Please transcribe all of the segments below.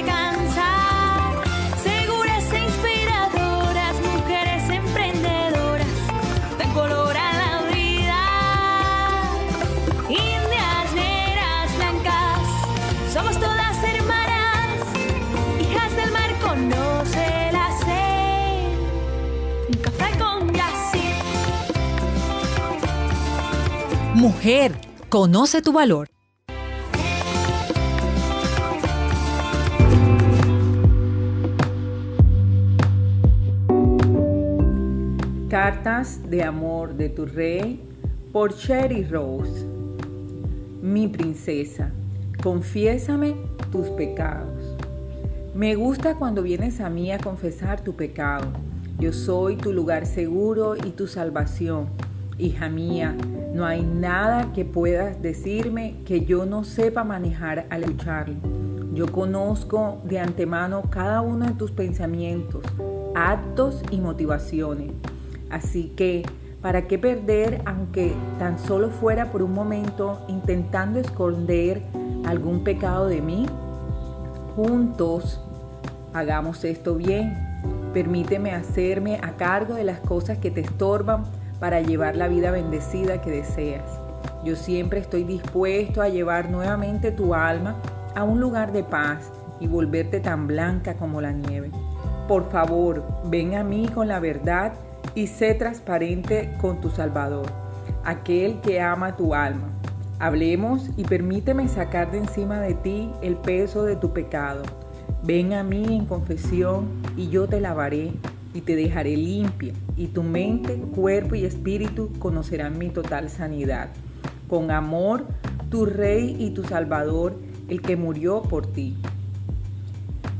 cansar. Seguras e inspiradoras, mujeres emprendedoras, dan color a la vida. Indias, negras, blancas, somos todas hermanas, hijas del mar, conoce la sed. Un café con Yassi. Mujer, conoce tu valor. De amor de tu rey por Cherry Rose. Mi princesa, confiésame tus pecados. Me gusta cuando vienes a mí a confesar tu pecado. Yo soy tu lugar seguro y tu salvación. Hija mía, no hay nada que puedas decirme que yo no sepa manejar al escucharlo. Yo conozco de antemano cada uno de tus pensamientos, actos y motivaciones. Así que, ¿para qué perder, aunque tan solo fuera por un momento, intentando esconder algún pecado de mí? Juntos, hagamos esto bien. Permíteme hacerme a cargo de las cosas que te estorban para llevar la vida bendecida que deseas. Yo siempre estoy dispuesto a llevar nuevamente tu alma a un lugar de paz y volverte tan blanca como la nieve. Por favor, ven a mí con la verdad y sé transparente con tu Salvador, aquel que ama tu alma. Hablemos y permíteme sacar de encima de ti el peso de tu pecado. Ven a mí en confesión y yo te lavaré y te dejaré limpia y tu mente, cuerpo y espíritu conocerán mi total sanidad. Con amor, tu Rey y tu Salvador, el que murió por ti.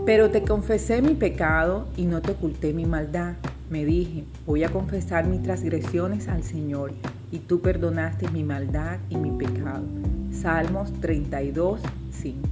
Pero te confesé mi pecado y no te oculté mi maldad. Me dije, voy a confesar mis transgresiones al Señor, y tú perdonaste mi maldad y mi pecado. Salmos 32, 5.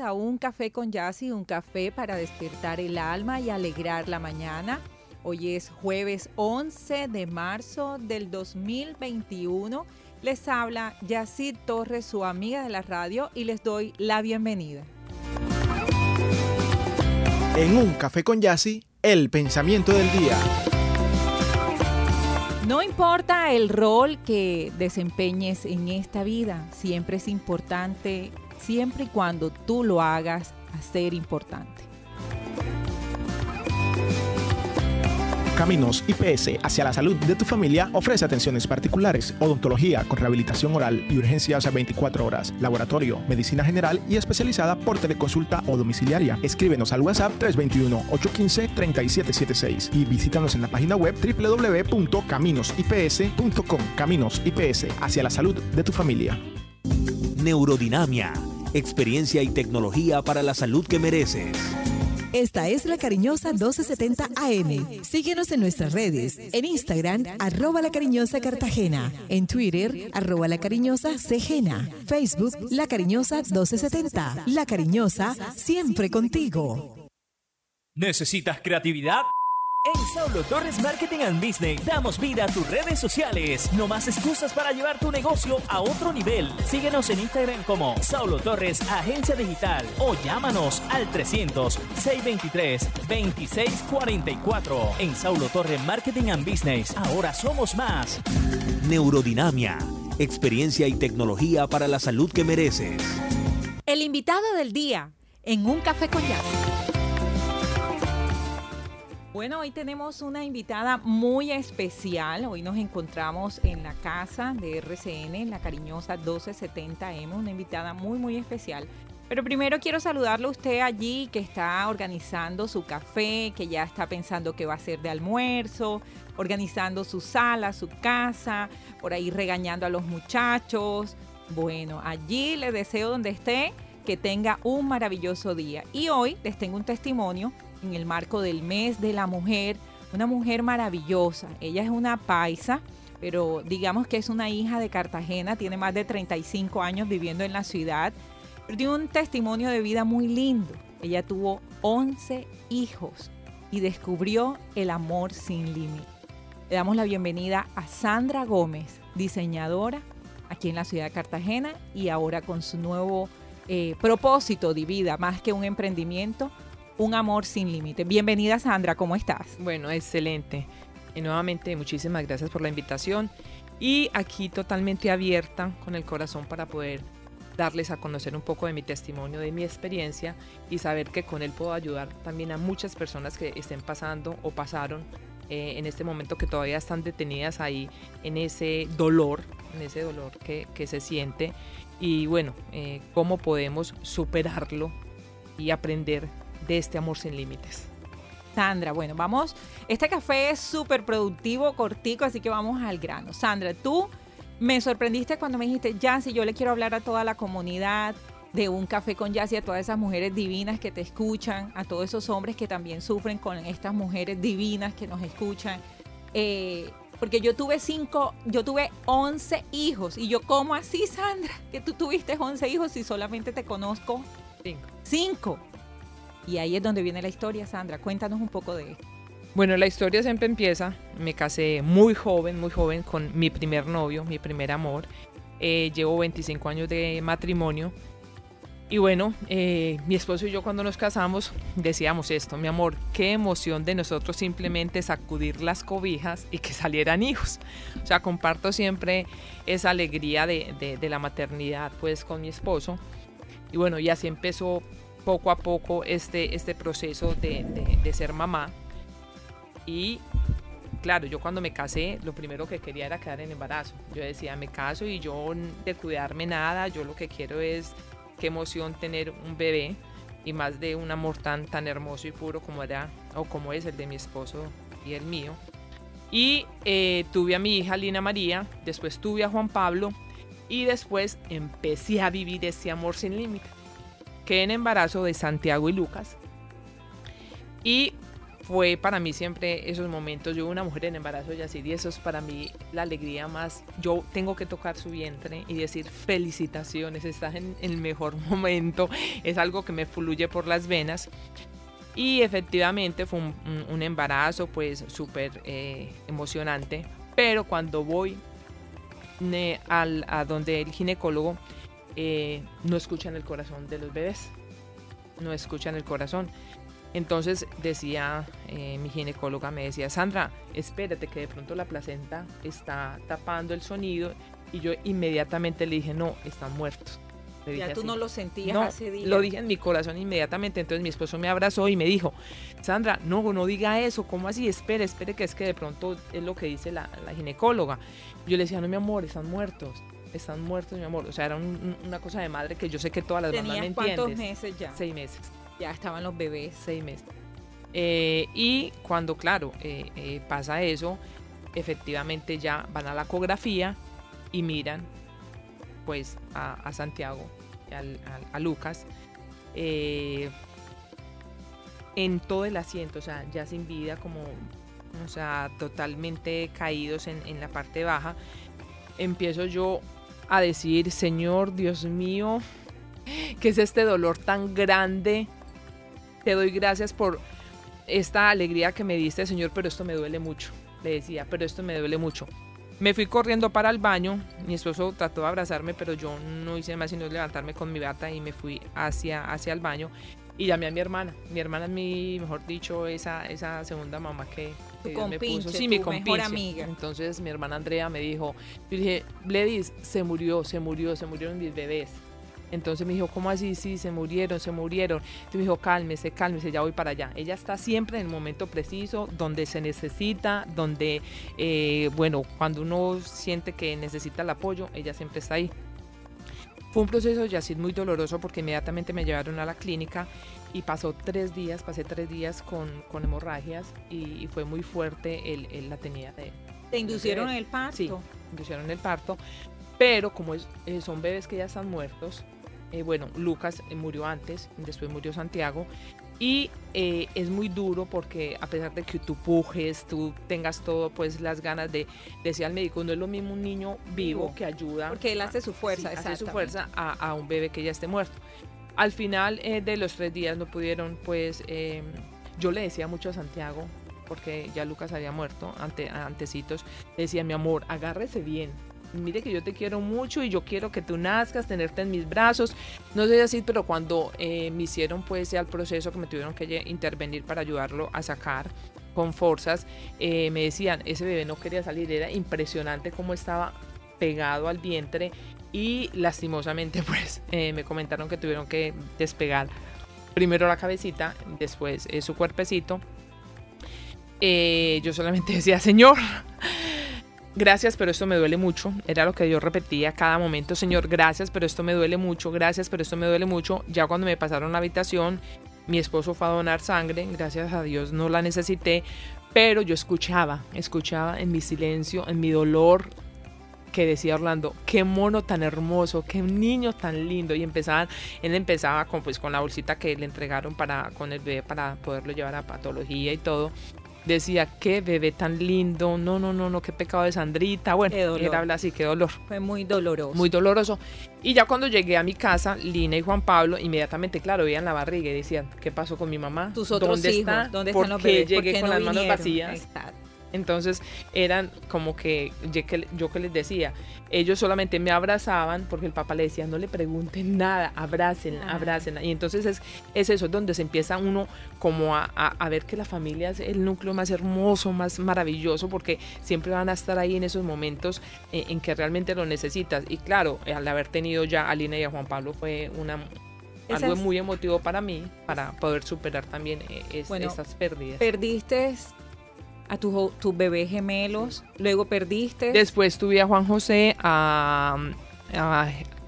a un café con Yassi, un café para despertar el alma y alegrar la mañana. Hoy es jueves 11 de marzo del 2021. Les habla Yacir Torres, su amiga de la radio, y les doy la bienvenida. En un café con Yassi, el pensamiento del día. No importa el rol que desempeñes en esta vida, siempre es importante siempre y cuando tú lo hagas a ser importante. Caminos IPS hacia la salud de tu familia ofrece atenciones particulares, odontología con rehabilitación oral y urgencias a 24 horas, laboratorio, medicina general y especializada por teleconsulta o domiciliaria. Escríbenos al WhatsApp 321-815-3776 y visítanos en la página web www.caminosips.com. Caminos IPS hacia la salud de tu familia. Neurodinamia, experiencia y tecnología para la salud que mereces. Esta es La Cariñosa 1270 AM. Síguenos en nuestras redes. En Instagram, arroba La Cariñosa Cartagena. En Twitter, arroba La Cariñosa Cegena. Facebook, La Cariñosa 1270. La Cariñosa, siempre contigo. ¿Necesitas creatividad? En Saulo Torres Marketing and Business damos vida a tus redes sociales. No más excusas para llevar tu negocio a otro nivel. Síguenos en Instagram como Saulo Torres Agencia Digital o llámanos al 300-623-2644. En Saulo Torres Marketing and Business, ahora somos más. Neurodinamia, experiencia y tecnología para la salud que mereces. El invitado del día en un café con Jazz. Bueno, hoy tenemos una invitada muy especial. Hoy nos encontramos en la casa de RCN, en la cariñosa 1270M, una invitada muy, muy especial. Pero primero quiero saludarlo a usted allí que está organizando su café, que ya está pensando qué va a hacer de almuerzo, organizando su sala, su casa, por ahí regañando a los muchachos. Bueno, allí le deseo donde esté que tenga un maravilloso día. Y hoy les tengo un testimonio en el marco del mes de la mujer, una mujer maravillosa. Ella es una paisa, pero digamos que es una hija de Cartagena, tiene más de 35 años viviendo en la ciudad, pero tiene un testimonio de vida muy lindo. Ella tuvo 11 hijos y descubrió el amor sin límite. Le damos la bienvenida a Sandra Gómez, diseñadora aquí en la ciudad de Cartagena y ahora con su nuevo eh, propósito de vida, más que un emprendimiento, un amor sin límite. Bienvenida Sandra, ¿cómo estás? Bueno, excelente. Y nuevamente muchísimas gracias por la invitación y aquí totalmente abierta con el corazón para poder darles a conocer un poco de mi testimonio, de mi experiencia y saber que con él puedo ayudar también a muchas personas que estén pasando o pasaron eh, en este momento que todavía están detenidas ahí en ese dolor, en ese dolor que, que se siente y bueno, eh, cómo podemos superarlo y aprender de este amor sin límites. Sandra, bueno, vamos, este café es súper productivo, cortico, así que vamos al grano. Sandra, tú me sorprendiste cuando me dijiste, si yo le quiero hablar a toda la comunidad de un café con y a todas esas mujeres divinas que te escuchan, a todos esos hombres que también sufren con estas mujeres divinas que nos escuchan. Eh, porque yo tuve cinco, yo tuve 11 hijos. Y yo, ¿cómo así, Sandra? Que tú tuviste 11 hijos y solamente te conozco cinco. Cinco. Y ahí es donde viene la historia, Sandra. Cuéntanos un poco de esto. Bueno, la historia siempre empieza. Me casé muy joven, muy joven con mi primer novio, mi primer amor. Eh, llevo 25 años de matrimonio. Y bueno, eh, mi esposo y yo cuando nos casamos decíamos esto, mi amor, qué emoción de nosotros simplemente sacudir las cobijas y que salieran hijos. O sea, comparto siempre esa alegría de, de la maternidad pues con mi esposo. Y bueno, y así empezó poco a poco este, este proceso de, de, ser mamá. Y claro, yo cuando me casé, lo primero que quería era quedar en embarazo. Yo decía, me caso y yo de cuidarme nada, yo lo que quiero es qué emoción tener un bebé y más de un amor tan, tan hermoso y puro como era o como es el de mi esposo y el mío. Y eh, tuve a mi hija Lina María, después tuve a Juan Pablo y después empecé a vivir ese amor sin límite quedé en embarazo de Santiago y Lucas. Y fue para mí siempre esos momentos, yo una mujer en embarazo y así, y eso es para mí la alegría más, yo tengo que tocar su vientre y decir felicitaciones, estás en el mejor momento, es algo que me fluye por las venas. Y efectivamente fue un, embarazo pues súper eh, emocionante, pero cuando voy al, a donde el ginecólogo, eh, no escuchan el corazón de los bebés, no escuchan el corazón. Entonces decía eh, mi ginecóloga, me decía, Sandra, espérate que de pronto la placenta está tapando el sonido y yo inmediatamente le dije, no, están muertos. ya tú no lo sentías ese día. Lo dije en mi corazón inmediatamente. Entonces mi esposo me abrazó y me dijo, Sandra, no, no diga eso. ¿Cómo así? Espere, espere, que es que de pronto es lo que dice la, la ginecóloga. Yo le decía, no, mi amor, están muertos están muertos, mi amor. O sea, era una cosa de madre que yo sé que todas las mamás me entienden. ¿Cuántos meses ya? Seis meses. Ya estaban los bebés. Seis meses. Eh, y cuando, claro, eh, eh, pasa eso, efectivamente ya van a la ecografía y miran pues a, Santiago, a, a Lucas, en todo el asiento, o sea, ya sin vida, como, o sea, totalmente caídos en, en la parte baja. Empiezo yo a decir, Señor, Dios mío, ¿qué es este dolor tan grande? Te doy gracias por esta alegría que me diste, Señor, pero esto me duele mucho. Le decía, pero esto me duele mucho. Me fui corriendo para el baño, mi esposo trató de abrazarme, pero yo no hice más sino levantarme con mi bata y me fui hacia, hacia el baño y llamé a mi hermana. Mi hermana es mi, mejor dicho, esa, esa segunda mamá que, me puso. Sí, mi mejor amiga. Entonces mi hermana Andrea me dijo, yo dije, Bledis, se murió, se murió, se murieron mis bebés. Entonces me dijo, ¿cómo así? Sí, se murieron, se murieron. Entonces me dijo, cálmese, cálmese, ya voy para allá. Ella está siempre en el momento preciso, donde se necesita, donde, eh, bueno, cuando uno siente que necesita el apoyo, ella siempre está ahí. Fue un proceso ya así muy doloroso porque inmediatamente me llevaron a la clínica y pasó tres días, pasé tres días con, con hemorragias y, fue muy fuerte el, la tenida de... ¿Te inducieron el parto? Sí, inducieron el parto, pero como es, eh, son bebés que ya están muertos, eh, bueno, Lucas eh, murió antes, después murió Santiago, y es muy duro porque a pesar de que tú pujes, tú tengas todo, pues las ganas de, decir al médico, no es lo mismo un niño vivo que ayuda. Porque él hace su fuerza, hace su fuerza a, a, un bebé que ya esté muerto. Al final de los tres días no pudieron, pues yo le decía mucho a Santiago, porque ya Lucas había muerto ante, antecitos, le decía, mi amor, agárrese bien. Mire que yo te quiero mucho y yo quiero que tú nazcas, tenerte en mis brazos. No sé así, pero cuando eh, me hicieron pues ya el proceso que me tuvieron que intervenir para ayudarlo a sacar con fuerzas, eh, me decían, ese bebé no quería salir, era impresionante cómo estaba pegado al vientre y lastimosamente pues eh, me comentaron que tuvieron que despegar primero la cabecita, después eh, su cuerpecito. Eh, yo solamente decía, Señor, gracias, pero esto me duele mucho. Era lo que yo repetía cada momento, Señor, gracias, pero esto me duele mucho, gracias, pero esto me duele mucho. Ya cuando me pasaron la habitación, mi esposo fue a donar sangre, gracias a Dios no la necesité, pero yo escuchaba, escuchaba en mi silencio, en mi dolor, que decía Orlando, qué mono tan hermoso, qué niño tan lindo. Y empezaban, él empezaba con, pues, con la bolsita que le entregaron para, con el bebé para poderlo llevar a patología y todo. Decía, qué bebé tan lindo, no, no, no, no, qué pecado de Sandrita. Bueno, era habla así, qué dolor. Fue muy doloroso. Muy doloroso. Y ya cuando llegué a mi casa, Lina y Juan Pablo, inmediatamente, claro, veían la barriga y decían, ¿qué pasó con mi mamá? Tus otros ¿Dónde hijos, está? ¿dónde ¿Por están los bebés? ¿Por llegué con no las manos vinieron? vacías? Exacto. Entonces eran como que yo, que les decía, ellos solamente me abrazaban porque el papá le decía, no le pregunten nada, abracen, Ah. abracen. Y entonces es, es eso, donde se empieza uno como a, a- a ver que la familia es el núcleo más hermoso, más maravilloso, porque siempre van a estar ahí en esos momentos eh, en que realmente lo necesitas. Y claro, al haber tenido ya a Lina y a Juan Pablo fue una... Algo muy emotivo para mí, para poder superar también eh, es- Bueno, esas pérdidas. Perdiste a tus tus bebés gemelos, luego perdiste. Después tuve a Juan José, a,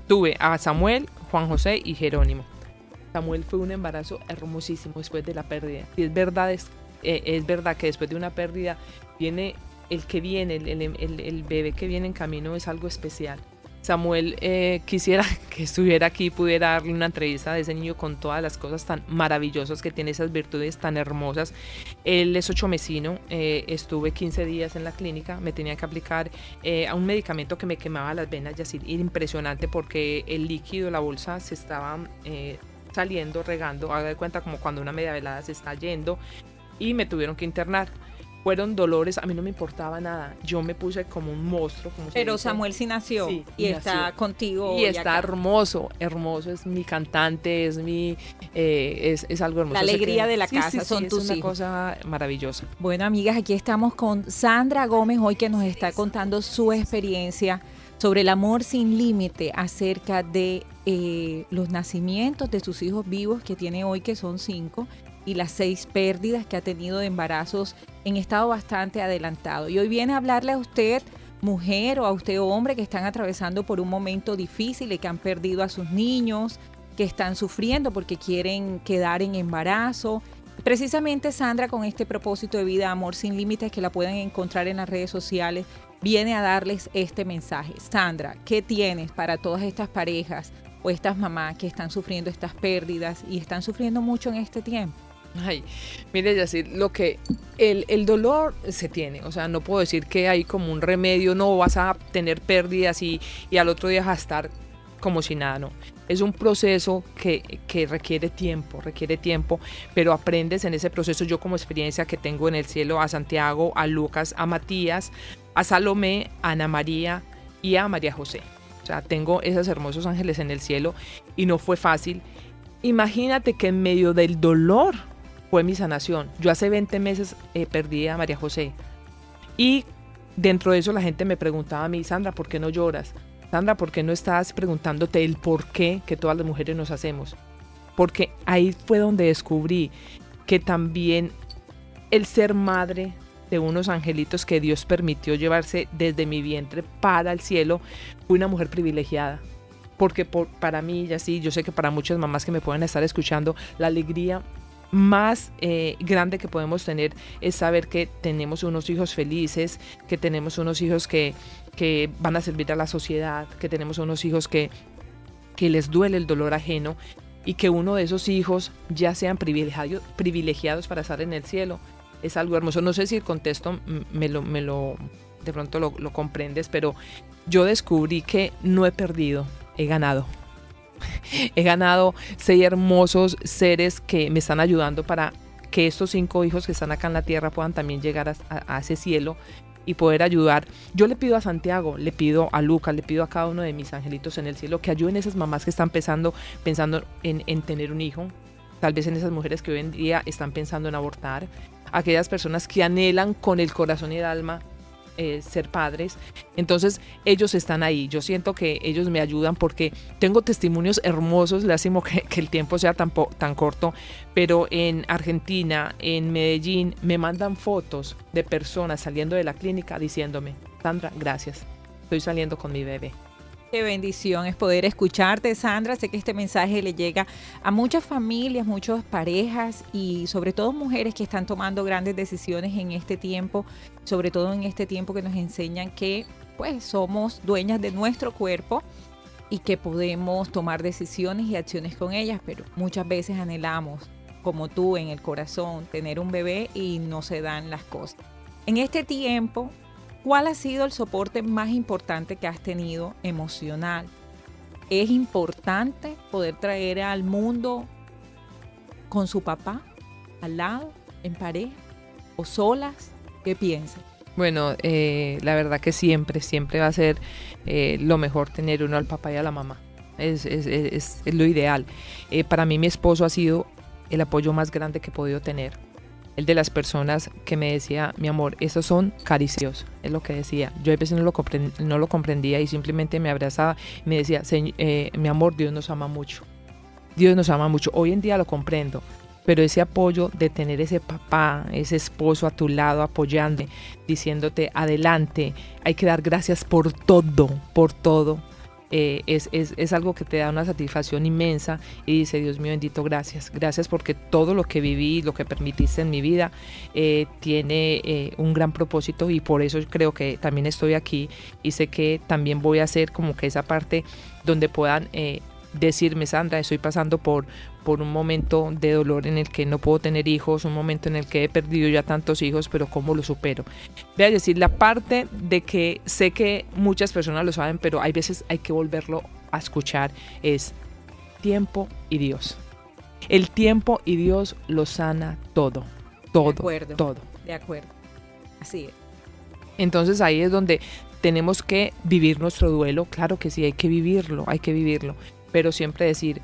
tuve a Samuel, Juan José y Jerónimo. Samuel fue un embarazo hermosísimo después de la pérdida. Es verdad, es, eh, es verdad que después de una pérdida viene el que viene, el- el bebé que viene en camino es algo especial. Samuel eh, quisiera que estuviera aquí y pudiera darle una entrevista de ese niño con todas las cosas tan maravillosas que tiene, esas virtudes tan hermosas. Él es ochomecino, eh, estuve 15 días en la clínica, me tenía que aplicar eh, a un medicamento que me quemaba las venas y así, impresionante porque el líquido, la bolsa se estaba eh, saliendo, regando, haga de cuenta como cuando una media velada se está yendo y me tuvieron que internar. Fueron dolores, a mí no me importaba nada, yo me puse como un monstruo. Como pero dice. Samuel sí nació Sí, y nació. está contigo. Y está acá. hermoso, hermoso, es mi cantante, es mi, eh, es, es algo hermoso. La alegría de la sí, casa sí, son es tus una hijos. cosa maravillosa. Bueno, amigas, aquí estamos con Sandra Gómez hoy que nos está contando su experiencia sobre el amor sin límite acerca de eh, los nacimientos de sus hijos vivos que tiene hoy, que son cinco, y las seis pérdidas que ha tenido de embarazos en estado bastante adelantado. Y hoy viene a hablarle a usted, mujer o a usted, hombre, que están atravesando por un momento difícil y que han perdido a sus niños, que están sufriendo porque quieren quedar en embarazo. Precisamente Sandra con este propósito de vida, amor sin límites que la pueden encontrar en las redes sociales, viene a darles este mensaje. Sandra, ¿qué tienes para todas estas parejas o estas mamás que están sufriendo estas pérdidas y están sufriendo mucho en este tiempo? Ay, mire, Yacir, lo que el, el dolor se tiene, o sea, no puedo decir que hay como un remedio, no vas a tener pérdidas y, y al otro día vas a estar como si nada, no. Es un proceso que, que requiere tiempo, requiere tiempo, pero aprendes en ese proceso. Yo como experiencia que tengo en el cielo a Santiago, a Lucas, a Matías, a Salomé, a Ana María y a María José. O sea, tengo esos hermosos ángeles en el cielo y no fue fácil. Imagínate que en medio del dolor fue mi sanación. Yo hace 20 meses eh, perdí a María José. Y dentro de eso la gente me preguntaba a mí, Sandra, ¿por qué no lloras? Sandra, ¿por qué no estás preguntándote el por qué que todas las mujeres nos hacemos? Porque ahí fue donde descubrí que también el ser madre de unos angelitos que Dios permitió llevarse desde mi vientre para el cielo, fui una mujer privilegiada. Porque por, para mí, y así, yo sé que para muchas mamás que me pueden estar escuchando, la alegría más eh, grande que podemos tener es saber que tenemos unos hijos felices, que tenemos unos hijos que, que van a servir a la sociedad, que tenemos unos hijos que, que les duele el dolor ajeno y que uno de esos hijos ya sean privilegiados, privilegiados para estar en el cielo. Es algo hermoso. No sé si el contexto me lo, me lo de pronto lo, lo comprendes, pero yo descubrí que no he perdido, he ganado. He ganado seis hermosos seres que me están ayudando para que estos cinco hijos que están acá en la tierra puedan también llegar a, ese cielo y poder ayudar. Yo le pido a Santiago, le pido a Lucas, le pido a cada uno de mis angelitos en el cielo que ayuden a esas mamás que están pensando, pensando en, en tener un hijo, tal vez en esas mujeres que hoy en día están pensando en abortar, aquellas personas que anhelan con el corazón y el alma eh, ser padres. Entonces ellos están ahí. Yo siento que ellos me ayudan porque tengo testimonios hermosos, lásimo que, que el tiempo sea tan, tan corto, pero en Argentina, en Medellín, me mandan fotos de personas saliendo de la clínica diciéndome, Sandra, gracias, estoy saliendo con mi bebé. Qué bendición es poder escucharte, Sandra. Sé que este mensaje le llega a muchas familias, muchas parejas y sobre todo mujeres que están tomando grandes decisiones en este tiempo, sobre todo en este tiempo que nos enseñan que pues somos dueñas de nuestro cuerpo y que podemos tomar decisiones y acciones con ellas, pero muchas veces anhelamos, como tú en el corazón, tener un bebé y no se dan las cosas. En este tiempo, ¿cuál ha sido el soporte más importante que has tenido emocional? Es importante poder traer al mundo con su papá al lado, en pareja o solas. ¿Qué piensas? Bueno, eh, la verdad que siempre, siempre va a ser eh, lo mejor tener uno al papá y a la mamá. Es, lo ideal. Eh, para mí mi esposo ha sido el apoyo más grande que he podido tener. El de las personas que me decía, mi amor, esos son caricios, es lo que decía. Yo a veces no lo, comprendía y simplemente me abrazaba y me decía, "Señ- eh, mi amor, Dios nos ama mucho. Dios nos ama mucho. Hoy en día lo comprendo, pero ese apoyo de tener ese papá, ese esposo a tu lado apoyando, diciéndote adelante, hay que dar gracias por todo, por todo. Eh, es, es- es algo que te da una satisfacción inmensa y dice, Dios mío bendito, gracias. Gracias porque todo lo que viví, lo que permitiste en mi vida, eh, tiene eh, un gran propósito y por eso creo que también estoy aquí y sé que también voy a hacer como que esa parte donde puedan decirme, Sandra, estoy pasando por, por un momento de dolor en el que no puedo tener hijos, un momento en el que he perdido ya tantos hijos, pero ¿cómo lo supero? Voy a decir, la parte de que sé que muchas personas lo saben, pero hay veces hay que volverlo a escuchar, es tiempo y Dios. El tiempo y Dios lo sana todo, todo, acuerdo. todo. De acuerdo. Así es. Entonces ahí es donde tenemos que vivir nuestro duelo. Claro que sí, hay que vivirlo, hay que vivirlo. Pero siempre decir,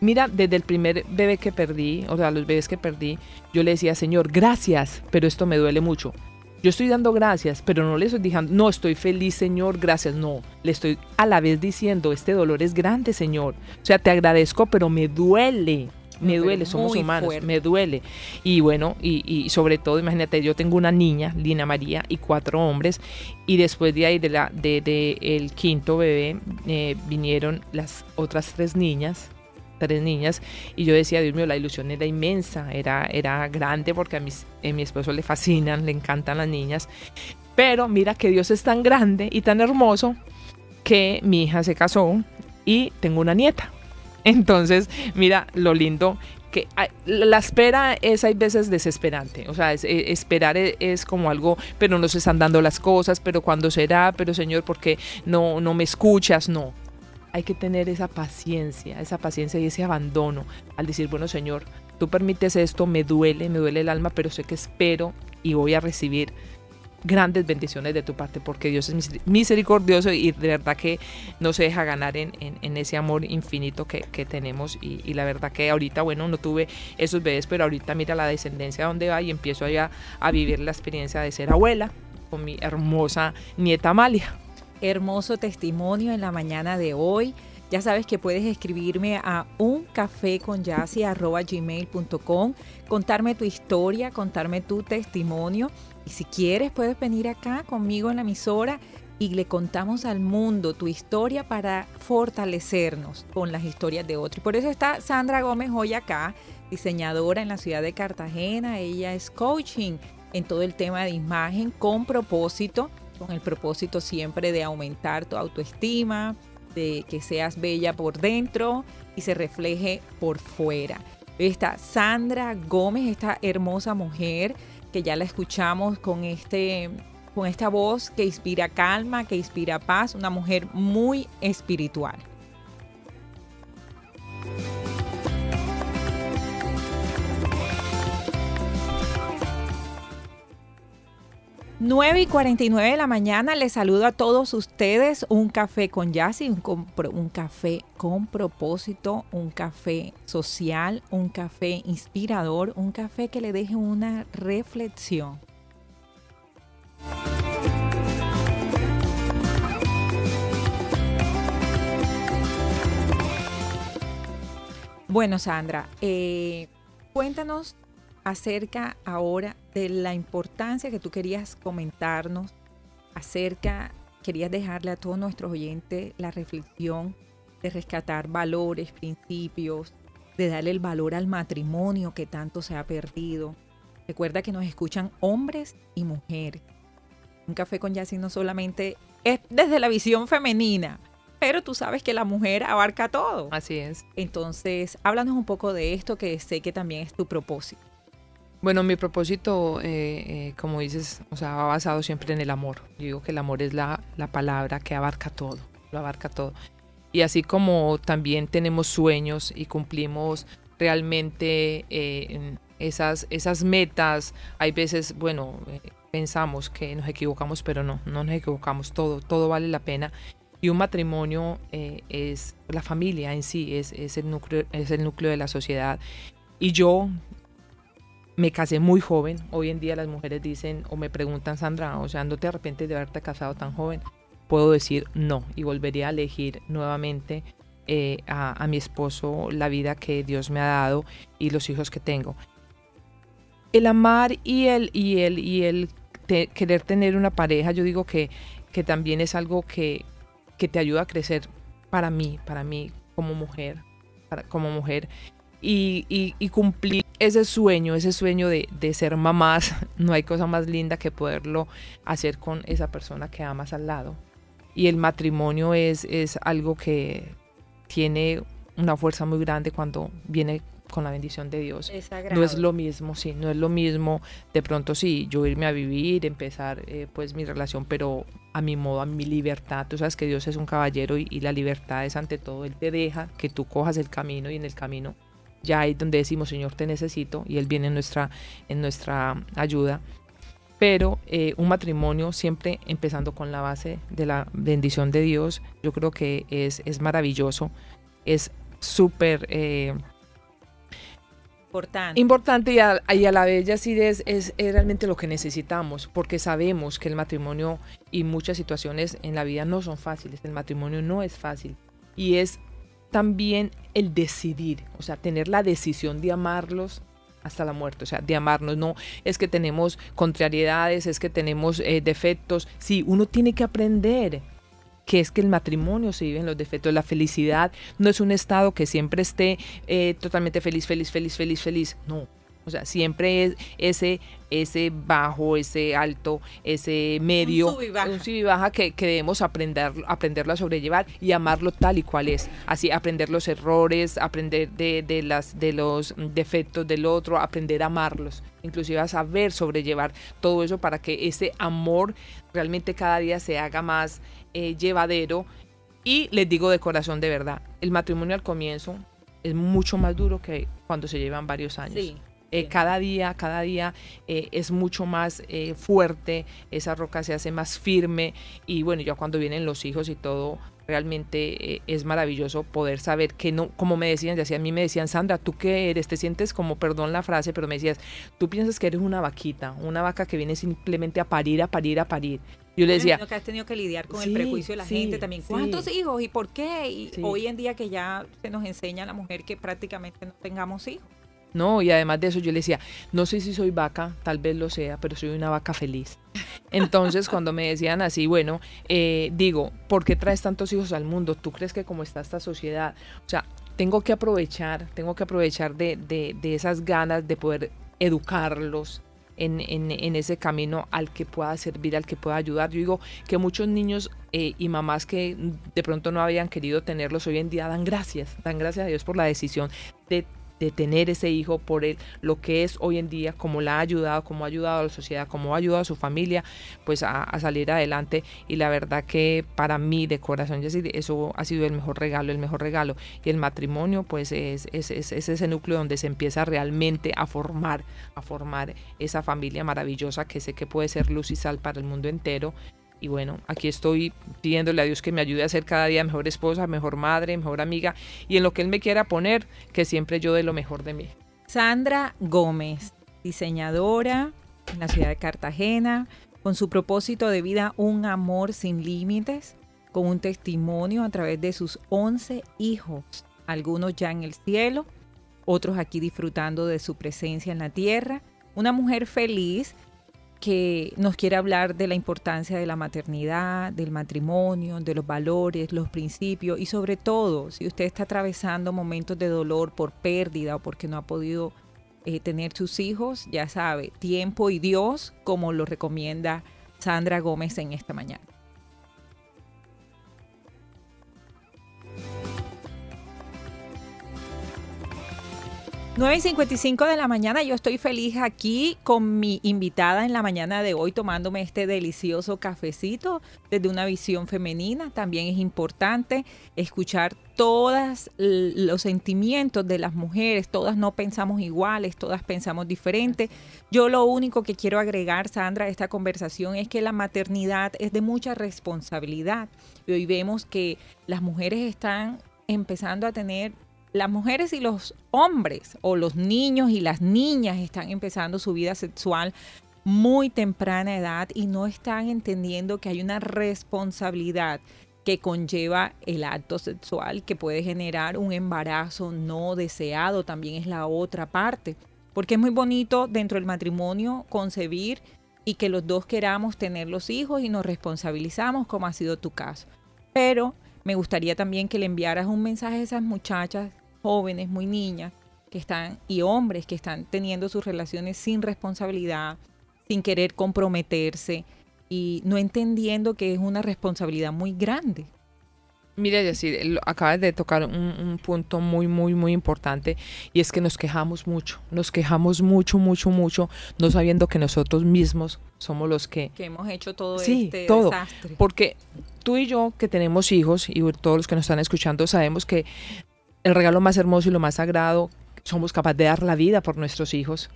mira, desde el primer bebé que perdí, o sea, los bebés que perdí, yo le decía, Señor, gracias, pero esto me duele mucho. Yo estoy dando gracias, pero no le estoy diciendo, no, estoy feliz, Señor, gracias. No, le estoy a la vez diciendo, este dolor es grande, Señor. O sea, te agradezco, pero me duele. Me duele, somos humanos, fuerte. me duele. Y bueno, y, y sobre todo, imagínate, yo tengo una niña, Lina María, y cuatro hombres, y después de ahí, de, la, de, de el quinto bebé, eh, vinieron las otras tres niñas, tres niñas, y yo decía, Dios mío, la ilusión era inmensa, era, era grande, porque a, mis, a mi esposo le fascinan, le encantan las niñas, pero mira que Dios es tan grande y tan hermoso que mi hija se casó y tengo una nieta. Entonces, mira lo lindo que la espera es hay veces desesperante, o sea, eh, esperar es, es como algo, pero no se están dando las cosas, pero cuando será, pero Señor, ¿por qué no, no me escuchas? No, hay que tener esa paciencia, esa paciencia y ese abandono al decir, bueno Señor, tú permites esto, me duele, me duele el alma, pero sé que espero y voy a recibir grandes bendiciones de tu parte porque Dios es miseri- misericordioso y de verdad que no se deja ganar en, ese amor infinito que, tenemos y, la verdad que ahorita, bueno, no tuve esos bebés, pero ahorita mira la descendencia donde va y empiezo ya a vivir la experiencia de ser abuela con mi hermosa nieta Amalia. hermoso testimonio en la mañana de hoy. Ya sabes que puedes escribirme a uncafeconyasi.gmail.com, contarme tu historia, contarme tu testimonio. Y si quieres, puedes venir acá conmigo en la emisora y le contamos al mundo tu historia para fortalecernos con las historias de otros. Y por eso está Sandra Gómez hoy acá, diseñadora en la ciudad de Cartagena. Ella es coaching en todo el tema de imagen con propósito con el propósito siempre de aumentar tu autoestima, de que seas bella por dentro y se refleje por fuera. Esta Sandra Gómez, esta hermosa mujer que ya la escuchamos con este con esta voz que inspira calma, que inspira paz, una mujer muy espiritual. 9 y 49 de la mañana, les saludo a todos ustedes. Un café con Yassi, un, un, café con propósito, un café social, un café inspirador, un café que le deje una reflexión. Bueno, Sandra, eh, cuéntanos acerca ahora de la importancia que tú querías comentarnos acerca, querías dejarle a todos nuestros oyentes la reflexión de rescatar valores, principios, de darle el valor al matrimonio que tanto se ha perdido. Recuerda que nos escuchan hombres y mujeres. Un café con Yassi no solamente es desde la visión femenina, pero tú sabes que la mujer abarca todo. Así es. Entonces, háblanos un poco de esto que sé que también es tu propósito. Bueno, mi propósito, eh, eh, como dices, o sea, va basado siempre en el amor. Yo digo que el amor es la, la palabra que abarca todo, lo abarca todo. Y así como también tenemos sueños y cumplimos realmente eh, esas, esas metas, hay veces, bueno, pensamos que nos equivocamos, pero no, no nos equivocamos, todo, todo vale la pena. Y un matrimonio eh, es la familia en sí, es, es, el núcleo, es el núcleo de la sociedad. Y yo me casé muy joven. Hoy en día las mujeres dicen o me preguntan, Sandra, o sea, ¿no te arrepientes de haberte casado tan joven? Puedo decir no y volvería a elegir nuevamente eh, a, mi esposo la vida que Dios me ha dado y los hijos que tengo. El amar y el, y el, y el querer tener una pareja, yo digo que, que también es algo que, que te ayuda a crecer para mí, para mí como mujer, para, como mujer, y, y, cumplir ese sueño, ese sueño de, de, ser mamás. No hay cosa más linda que poderlo hacer con esa persona que amas al lado. Y el matrimonio es, es algo que tiene una fuerza muy grande cuando viene con la bendición de Dios. no es lo mismo, sí, no es lo mismo de pronto sí, yo irme a vivir, empezar eh, pues mi relación, pero a mi modo, a mi libertad. Tú sabes que Dios es un caballero y, la libertad es ante todo. Él te deja que tú cojas el camino y en el camino ya hay donde decimos, Señor, te necesito y Él viene en nuestra, en nuestra ayuda. Pero eh, un matrimonio siempre empezando con la base de la bendición de Dios, yo creo que es, es maravilloso, es súper... Eh, Importante. Importante y a, la vez ya sí es, es, realmente lo que necesitamos, porque sabemos que el matrimonio y muchas situaciones en la vida no son fáciles, el matrimonio no es fácil y es también el decidir, o sea, tener la decisión de amarlos hasta la muerte, o sea, de amarnos, no es que tenemos contrariedades, es que tenemos eh, defectos, sí, uno tiene que aprender que es que el matrimonio se vive en los defectos. La felicidad no es un estado que siempre esté eh, totalmente feliz, feliz, feliz, feliz, feliz. No. O sea, siempre es ese, ese bajo, ese alto, ese medio, un sub y baja, que, debemos aprender, aprenderlo a sobrellevar y amarlo tal y cual es. Así, aprender los errores, aprender de, de, las, de los defectos del otro, aprender a amarlos, inclusive a saber sobrellevar todo eso para que ese amor realmente cada día se haga más eh, llevadero. Y les digo de corazón, de verdad, el matrimonio al comienzo es mucho más duro que cuando se llevan varios años. Eh, cada día, cada día eh, es mucho más fuerte, esa roca se hace más firme y bueno, ya cuando vienen los hijos y todo, realmente es maravilloso poder saber que no, como me decían, ya a mí me decían, Sandra, ¿tú qué eres? Te sientes como, perdón la frase, pero me decías, tú piensas que eres una vaquita, una vaca que viene simplemente a parir, a parir, a parir. Yo le decía. Que has tenido que lidiar con el prejuicio de la gente también. ¿Cuántos hijos y por qué? Y hoy en día que ya se nos enseña a la mujer que prácticamente no tengamos hijos. No, y además de eso yo le decía, no sé si soy vaca, tal vez lo sea, pero soy una vaca feliz. Entonces cuando me decían así, bueno, eh, digo, ¿por qué traes tantos hijos al mundo? ¿Tú crees que como está esta sociedad? O sea, tengo que aprovechar, tengo que aprovechar de, de, de esas ganas de poder educarlos, en, ese camino al que pueda servir, al que pueda ayudar. Yo digo que muchos niños eh, y mamás que de pronto no habían querido tenerlos hoy en día dan gracias, dan gracias a Dios por la decisión de de tener ese hijo por él, lo que es hoy en día, como la ha ayudado, como ha ayudado a la sociedad, como ha ayudado a su familia, pues a, a salir adelante. Y la verdad que para mí, de corazón, eso ha sido el mejor regalo, el mejor regalo. Y el matrimonio, pues es, es, es, es ese núcleo donde se empieza realmente a formar, a formar esa familia maravillosa que sé que puede ser luz y sal para el mundo entero y bueno, aquí estoy pidiéndole a Dios que me ayude a ser cada día mejor esposa, mejor madre, mejor amiga y en lo que Él me quiera poner, que siempre yo dé lo mejor de mí. Sandra Gómez, diseñadora en la ciudad de Cartagena, con su propósito de vida Un amor sin límites, con un testimonio a través de sus 11 hijos, algunos ya en el cielo, otros aquí disfrutando de su presencia en la tierra. Una mujer feliz que nos quiere hablar de la importancia de la maternidad, del matrimonio, de los valores, los principios y sobre todo si usted está atravesando momentos de dolor por pérdida o porque no ha podido eh, tener sus hijos, ya sabe, tiempo y Dios, como lo recomienda Sandra Gómez en esta mañana. 9 y 55 de la mañana, yo estoy feliz aquí con mi invitada en la mañana de hoy tomándome este delicioso cafecito desde una visión femenina. También es importante escuchar todos los sentimientos de las mujeres, todas no pensamos iguales, todas pensamos diferente. Yo lo único que quiero agregar, Sandra, a esta conversación es que la maternidad es de mucha responsabilidad. Y hoy vemos que las mujeres están empezando a tener las mujeres y los hombres o los niños y las niñas están empezando su vida sexual muy temprana edad y no están entendiendo que hay una responsabilidad que conlleva el acto sexual que puede generar un embarazo no deseado, también es la otra parte, porque es muy bonito dentro del matrimonio concebir y que los dos queramos tener los hijos y nos responsabilizamos como ha sido tu caso. Pero me gustaría también que le enviaras un mensaje a esas muchachas jóvenes, muy niñas, que están, y hombres que están teniendo sus relaciones sin responsabilidad, sin querer comprometerse y no entendiendo que es una responsabilidad muy grande. Mira, decir, acabas de tocar un, punto muy, muy, muy importante y es que nos quejamos mucho, nos quejamos mucho, mucho, mucho, no sabiendo que nosotros mismos somos los que... Que hemos hecho todo sí, este todo, desastre. Porque tú y yo que tenemos hijos y todos los que nos están escuchando sabemos que el regalo más hermoso y lo más sagrado, somos capaces de dar la vida por nuestros hijos.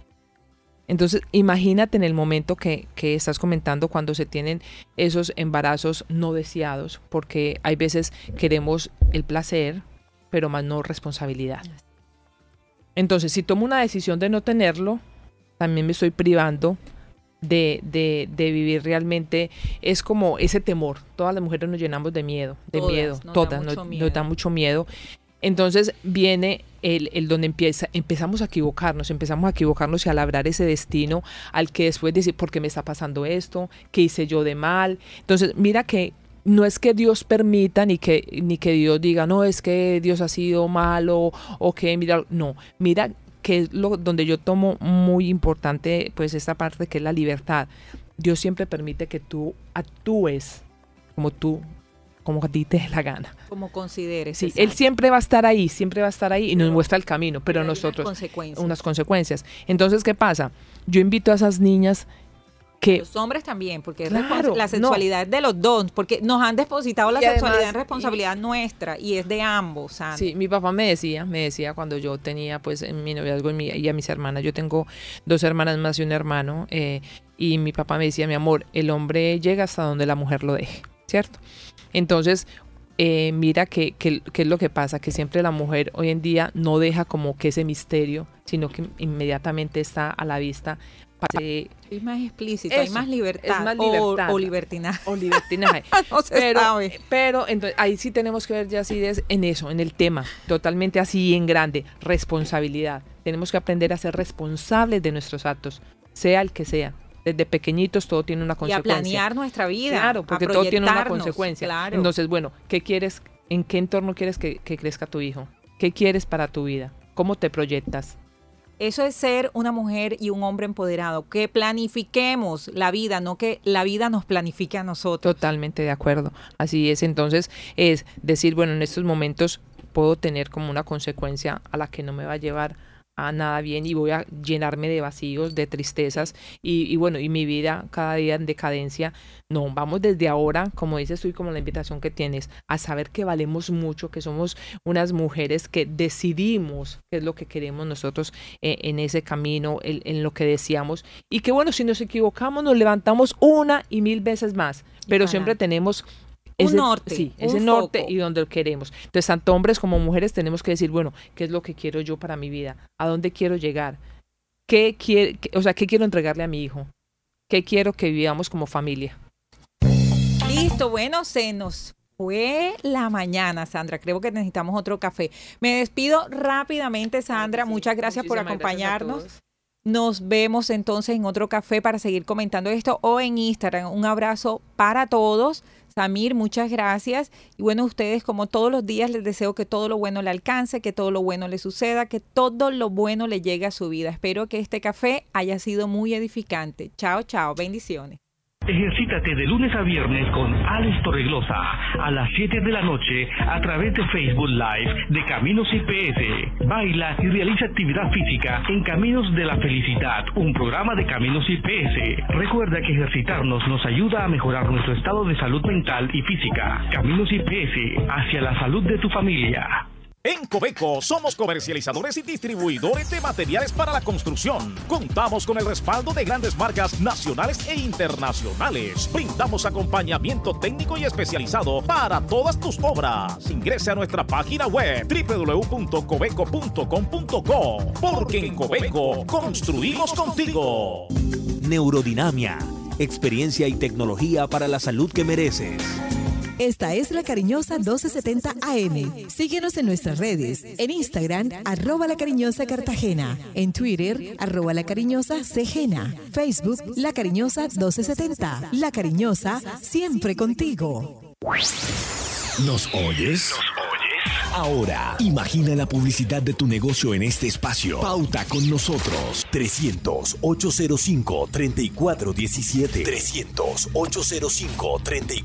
Entonces, imagínate en el momento que, estás comentando cuando se tienen esos embarazos no deseados, porque hay veces queremos el placer, pero más no responsabilidad. Entonces, si tomo una decisión de no tenerlo, también me estoy privando de, de, vivir realmente. Es como ese temor. Todas las mujeres nos llenamos de miedo, de miedo, todas, nos, nos da mucho miedo. Entonces viene el, donde empieza, empezamos a equivocarnos, empezamos a equivocarnos y a labrar ese destino al que después decir, ¿por qué me está pasando esto? ¿Qué hice yo de mal? Entonces, mira que no es que Dios permita ni que, ni que Dios diga, no, es que Dios ha sido malo o que, mira, no, mira que es lo donde yo tomo muy importante, pues esta parte que es la libertad. Dios siempre permite que tú actúes como tú como a ti te dé la gana. Como consideres. Sí, él siempre va a estar ahí, siempre va a estar ahí y nos muestra el camino, pero, nosotros unas consecuencias. unas consecuencias. Entonces, ¿qué pasa? Yo invito a esas niñas que los hombres también, porque la sexualidad es de los dos, porque nos han depositado la sexualidad en responsabilidad nuestra y es de ambos. Sí, mi papá me decía, me decía cuando yo tenía pues en mi noviazgo y, a mis hermanas, yo tengo dos hermanas más y un hermano, eh, y mi papá me decía, mi amor, el hombre llega hasta donde la mujer lo deje, ¿cierto? Entonces, eh, mira qué que, es lo que pasa, que siempre la mujer hoy en día no deja como que ese misterio, sino que inmediatamente está a la vista. es más explícito, hay más libertad, más libertad o, libertinaje. O libertinaje. no se pero, sabe. pero entonces, ahí sí tenemos que ver ya así en eso, en el tema, totalmente así en grande, responsabilidad. Tenemos que aprender a ser responsables de nuestros actos, sea el que sea desde pequeñitos todo tiene una consecuencia. Y a planear nuestra vida. Claro, porque todo tiene una consecuencia. Entonces, bueno, ¿qué quieres? ¿En qué entorno quieres que, crezca tu hijo? ¿Qué quieres para tu vida? ¿Cómo te proyectas? Eso es ser una mujer y un hombre empoderado, que planifiquemos la vida, no que la vida nos planifique a nosotros. Totalmente de acuerdo. Así es, entonces es decir, bueno, en estos momentos puedo tener como una consecuencia a la que no me va a llevar a nada bien y voy a llenarme de vacíos, de tristezas y, y bueno, y mi vida cada día en decadencia. No, vamos desde ahora, como dices tú y como la invitación que tienes, a saber que valemos mucho, que somos unas mujeres que decidimos qué es lo que queremos nosotros eh, en ese camino, en, en lo que deseamos y que bueno, si nos equivocamos, nos levantamos una y mil veces más, pero siempre tenemos Un ese, norte, sí, un ese norte foco. y donde lo queremos. Entonces, tanto hombres como mujeres tenemos que decir, bueno, ¿qué es lo que quiero yo para mi vida? ¿A dónde quiero llegar? ¿Qué quiere, qué- o sea, qué quiero entregarle a mi hijo? ¿Qué quiero que vivamos como familia? Listo, bueno, se nos fue la mañana, Sandra. Creo que necesitamos otro café. Me despido rápidamente, Sandra. Muchas gracias por gracias acompañarnos. Nos vemos entonces en otro café para seguir comentando esto o en Instagram. Un abrazo para todos. Samir, muchas gracias. Y bueno, ustedes como todos los días les deseo que todo lo bueno le alcance, que todo lo bueno le suceda, que todo lo bueno le llegue a su vida. Espero que este café haya sido muy edificante. Chao, chao. Bendiciones. Ejercítate de lunes a viernes con Alex Torreglosa a las 7 de la noche a través de Facebook Live de Caminos IPS. Baila y realiza actividad física en Caminos de la Felicidad, un programa de Caminos IPS. Recuerda que ejercitarnos nos ayuda a mejorar nuestro estado de salud mental y física. Caminos IPS hacia la salud de tu familia. En Cobeco somos comercializadores y distribuidores de materiales para la construcción. Contamos con el respaldo de grandes marcas nacionales e internacionales. Brindamos acompañamiento técnico y especializado para todas tus obras. Ingrese a nuestra página web www.cobeco.com.co porque en Cobeco construimos contigo. Neurodinamia, experiencia y tecnología para la salud que mereces. Esta es la cariñosa 1270 AM. Síguenos en nuestras redes. En Instagram, arroba la cariñosa Cartagena. En Twitter, arroba la cariñosa Cegena. Facebook, la cariñosa 1270. La cariñosa, siempre contigo. ¿Nos oyes? Ahora, imagina la publicidad de tu negocio en este espacio. Pauta con nosotros. 300-805-3417. 300-805-3417.